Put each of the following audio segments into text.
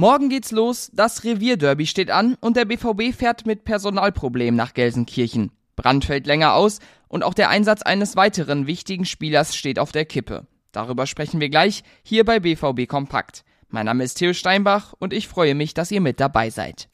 Morgen geht's los, das Revierderby steht an und der BVB fährt mit Personalproblemen nach Gelsenkirchen. Brand fällt länger aus und auch der Einsatz eines weiteren wichtigen Spielers steht auf der Kippe. Darüber sprechen wir gleich hier bei BVB Kompakt. Mein Name ist Theo Steinbach und ich freue mich, dass ihr mit dabei seid.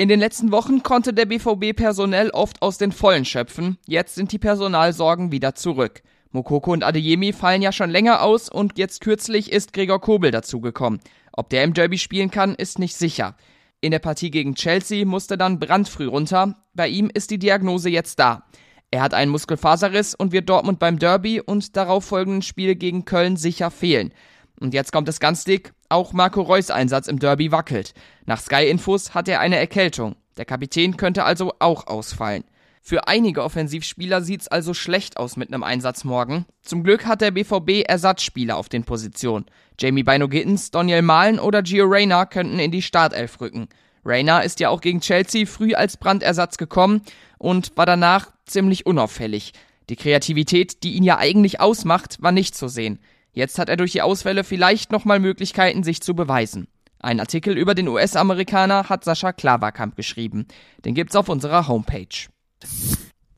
In den letzten Wochen konnte der BVB personell oft aus den Vollen schöpfen. Jetzt sind die Personalsorgen wieder zurück. Mokoko und Adeyemi fallen ja schon länger aus und jetzt kürzlich ist Gregor Kobel dazugekommen. Ob der im Derby spielen kann, ist nicht sicher. In der Partie gegen Chelsea musste dann brandfrüh runter. Bei ihm ist die Diagnose jetzt da. Er hat einen Muskelfaserriss und wird Dortmund beim Derby und darauf folgenden Spiel gegen Köln sicher fehlen. Und jetzt kommt es ganz dick. Auch Marco Reus Einsatz im Derby wackelt. Nach Sky Infos hat er eine Erkältung. Der Kapitän könnte also auch ausfallen. Für einige Offensivspieler sieht's also schlecht aus mit einem Einsatz morgen. Zum Glück hat der BVB Ersatzspieler auf den Positionen. Jamie Bino Gittens, Daniel Mahlen oder Gio Reyna könnten in die Startelf rücken. Reyna ist ja auch gegen Chelsea früh als Brandersatz gekommen und war danach ziemlich unauffällig. Die Kreativität, die ihn ja eigentlich ausmacht, war nicht zu sehen. Jetzt hat er durch die Ausfälle vielleicht nochmal Möglichkeiten, sich zu beweisen. Ein Artikel über den US-Amerikaner hat Sascha Klaverkamp geschrieben. Den gibt's auf unserer Homepage.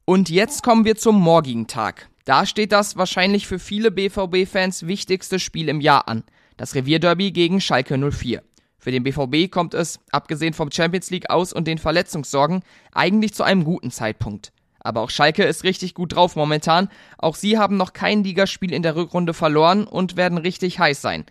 Und jetzt kommen wir zum morgigen Tag. Da steht das wahrscheinlich für viele BVB-Fans wichtigste Spiel im Jahr an. Das Revierderby gegen Schalke 04. Für den BVB kommt es, abgesehen vom Champions League aus und den Verletzungssorgen, eigentlich zu einem guten Zeitpunkt. Aber auch Schalke ist richtig gut drauf momentan. Auch sie haben noch kein Ligaspiel in der Rückrunde verloren und werden richtig heiß sein.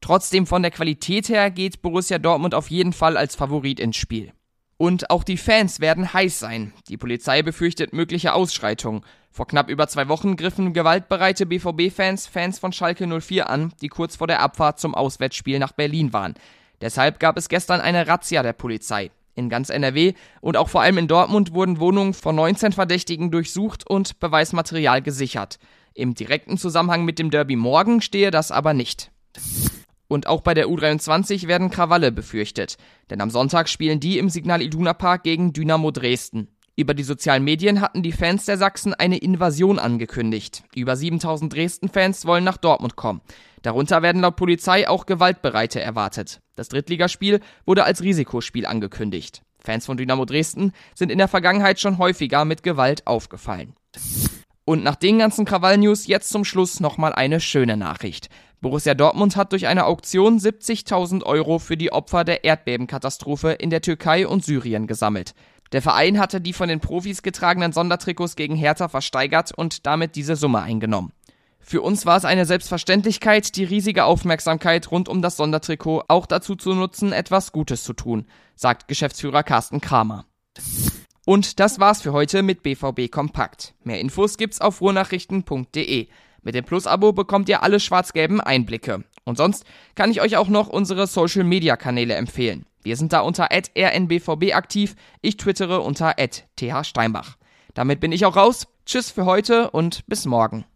Trotzdem von der Qualität her geht Borussia Dortmund auf jeden Fall als Favorit ins Spiel. Und auch die Fans werden heiß sein. Die Polizei befürchtet mögliche Ausschreitungen. Vor knapp über zwei Wochen griffen gewaltbereite BVB-Fans Fans von Schalke 04 an, die kurz vor der Abfahrt zum Auswärtsspiel nach Berlin waren. Deshalb gab es gestern eine Razzia der Polizei in ganz NRW und auch vor allem in Dortmund wurden Wohnungen von 19 Verdächtigen durchsucht und Beweismaterial gesichert. Im direkten Zusammenhang mit dem Derby morgen stehe das aber nicht. Und auch bei der U23 werden Krawalle befürchtet, denn am Sonntag spielen die im Signal Iduna Park gegen Dynamo Dresden. Über die sozialen Medien hatten die Fans der Sachsen eine Invasion angekündigt. Über 7000 Dresden-Fans wollen nach Dortmund kommen. Darunter werden laut Polizei auch Gewaltbereite erwartet. Das Drittligaspiel wurde als Risikospiel angekündigt. Fans von Dynamo Dresden sind in der Vergangenheit schon häufiger mit Gewalt aufgefallen. Und nach den ganzen Krawall-News jetzt zum Schluss nochmal eine schöne Nachricht. Borussia Dortmund hat durch eine Auktion 70.000 Euro für die Opfer der Erdbebenkatastrophe in der Türkei und Syrien gesammelt. Der Verein hatte die von den Profis getragenen Sondertrikots gegen Hertha versteigert und damit diese Summe eingenommen. Für uns war es eine Selbstverständlichkeit, die riesige Aufmerksamkeit rund um das Sondertrikot auch dazu zu nutzen, etwas Gutes zu tun, sagt Geschäftsführer Carsten Kramer. Und das war's für heute mit BVB Kompakt. Mehr Infos gibt's auf ruhrnachrichten.de. Mit dem Plus-Abo bekommt ihr alle schwarz-gelben Einblicke. Und sonst kann ich euch auch noch unsere Social-Media-Kanäle empfehlen. Wir sind da unter rnbvb aktiv. Ich twittere unter thsteinbach. Damit bin ich auch raus. Tschüss für heute und bis morgen.